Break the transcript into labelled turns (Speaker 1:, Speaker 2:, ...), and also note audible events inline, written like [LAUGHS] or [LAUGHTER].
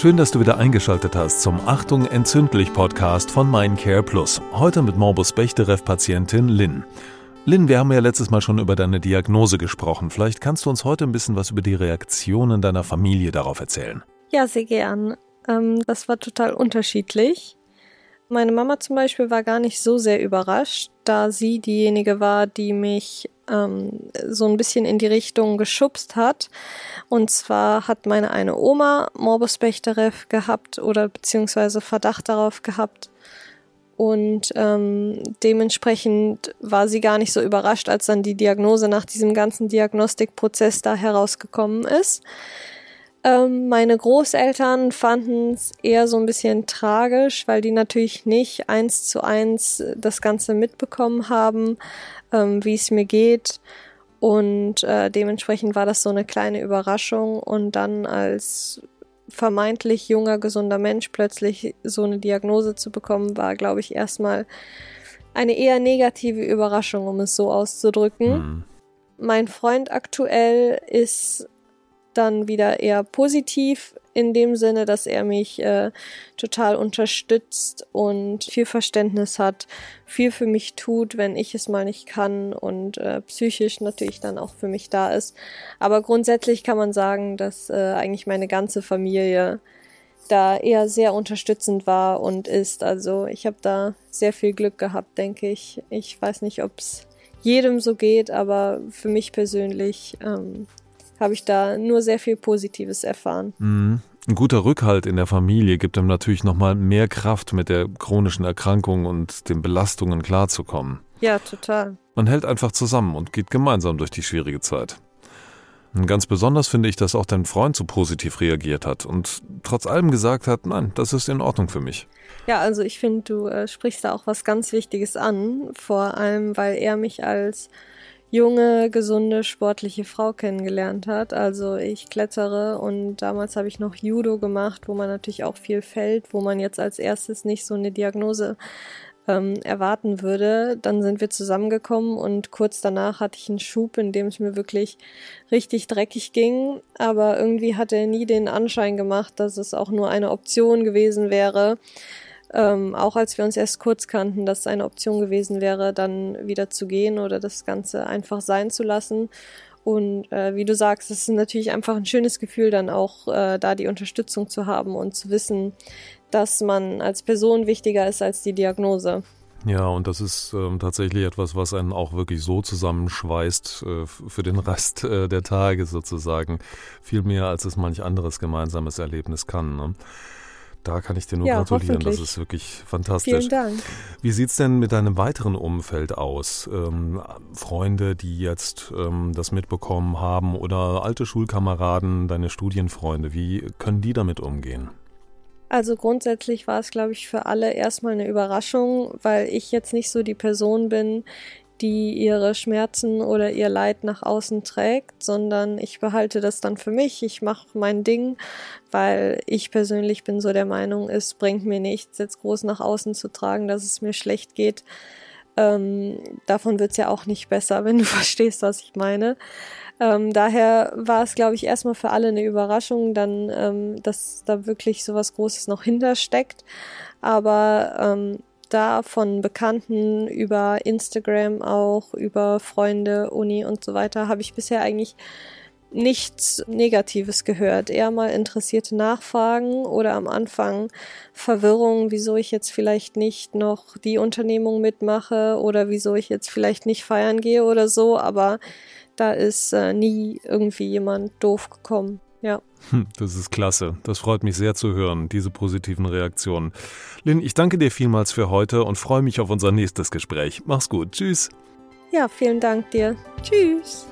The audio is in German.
Speaker 1: Schön, dass du wieder eingeschaltet hast zum Achtung entzündlich Podcast von Mindcare Plus. Heute mit Morbus Bechterew-Patientin Lynn. Lynn, wir haben ja letztes Mal schon über deine Diagnose gesprochen. Vielleicht kannst du uns heute ein bisschen was über die Reaktionen deiner Familie darauf erzählen.
Speaker 2: Ja, sehr gern. Ähm, das war total unterschiedlich. Meine Mama zum Beispiel war gar nicht so sehr überrascht, da sie diejenige war, die mich ähm, so ein bisschen in die Richtung geschubst hat. Und zwar hat meine eine Oma Morbus Bechterew gehabt oder beziehungsweise Verdacht darauf gehabt. Und ähm, dementsprechend war sie gar nicht so überrascht, als dann die Diagnose nach diesem ganzen Diagnostikprozess da herausgekommen ist. Ähm, meine Großeltern fanden es eher so ein bisschen tragisch, weil die natürlich nicht eins zu eins das Ganze mitbekommen haben, ähm, wie es mir geht. Und äh, dementsprechend war das so eine kleine Überraschung. Und dann als vermeintlich junger, gesunder Mensch plötzlich so eine Diagnose zu bekommen, war, glaube ich, erstmal eine eher negative Überraschung, um es so auszudrücken. Mhm. Mein Freund aktuell ist dann wieder eher positiv in dem Sinne, dass er mich äh, total unterstützt und viel Verständnis hat, viel für mich tut, wenn ich es mal nicht kann und äh, psychisch natürlich dann auch für mich da ist. Aber grundsätzlich kann man sagen, dass äh, eigentlich meine ganze Familie da eher sehr unterstützend war und ist. Also ich habe da sehr viel Glück gehabt, denke ich. Ich weiß nicht, ob es jedem so geht, aber für mich persönlich ähm, habe ich da nur sehr viel Positives erfahren.
Speaker 1: Mhm. Ein guter Rückhalt in der Familie gibt ihm natürlich nochmal mehr Kraft, mit der chronischen Erkrankung und den Belastungen klarzukommen.
Speaker 2: Ja, total.
Speaker 1: Man hält einfach zusammen und geht gemeinsam durch die schwierige Zeit. Und ganz besonders finde ich, dass auch dein Freund so positiv reagiert hat und trotz allem gesagt hat, nein, das ist in Ordnung für mich.
Speaker 2: Ja, also ich finde, du äh, sprichst da auch was ganz Wichtiges an, vor allem weil er mich als junge, gesunde, sportliche Frau kennengelernt hat. Also ich klettere und damals habe ich noch Judo gemacht, wo man natürlich auch viel fällt, wo man jetzt als erstes nicht so eine Diagnose ähm, erwarten würde. Dann sind wir zusammengekommen und kurz danach hatte ich einen Schub, in dem es mir wirklich richtig dreckig ging. Aber irgendwie hat er nie den Anschein gemacht, dass es auch nur eine Option gewesen wäre ähm, auch als wir uns erst kurz kannten, dass es eine Option gewesen wäre, dann wieder zu gehen oder das Ganze einfach sein zu lassen. Und äh, wie du sagst, es ist natürlich einfach ein schönes Gefühl, dann auch äh, da die Unterstützung zu haben und zu wissen, dass man als Person wichtiger ist als die Diagnose.
Speaker 1: Ja, und das ist ähm, tatsächlich etwas, was einen auch wirklich so zusammenschweißt äh, für den Rest äh, der Tage sozusagen. Viel mehr, als es manch anderes gemeinsames Erlebnis kann. Ne? Da kann ich dir nur ja, gratulieren. Das ist wirklich fantastisch.
Speaker 2: Vielen Dank.
Speaker 1: Wie sieht es denn mit deinem weiteren Umfeld aus? Ähm, Freunde, die jetzt ähm, das mitbekommen haben oder alte Schulkameraden, deine Studienfreunde, wie können die damit umgehen?
Speaker 2: Also grundsätzlich war es, glaube ich, für alle erstmal eine Überraschung, weil ich jetzt nicht so die Person bin, die ihre Schmerzen oder ihr Leid nach außen trägt, sondern ich behalte das dann für mich. Ich mache mein Ding, weil ich persönlich bin so der Meinung, es bringt mir nichts, jetzt groß nach außen zu tragen, dass es mir schlecht geht. Ähm, davon wird es ja auch nicht besser, [LAUGHS] wenn du verstehst, was ich meine. Ähm, daher war es, glaube ich, erstmal für alle eine Überraschung, dann, ähm, dass da wirklich so was Großes noch hintersteckt. Aber ähm, da von Bekannten über Instagram auch, über Freunde, Uni und so weiter, habe ich bisher eigentlich nichts Negatives gehört. Eher mal interessierte Nachfragen oder am Anfang Verwirrung, wieso ich jetzt vielleicht nicht noch die Unternehmung mitmache oder wieso ich jetzt vielleicht nicht feiern gehe oder so, aber da ist äh, nie irgendwie jemand doof gekommen. Ja.
Speaker 1: Hm, das ist klasse. Das freut mich sehr zu hören, diese positiven Reaktionen. Lynn, ich danke dir vielmals für heute und freue mich auf unser nächstes Gespräch. Mach's gut. Tschüss.
Speaker 2: Ja, vielen Dank dir. Tschüss.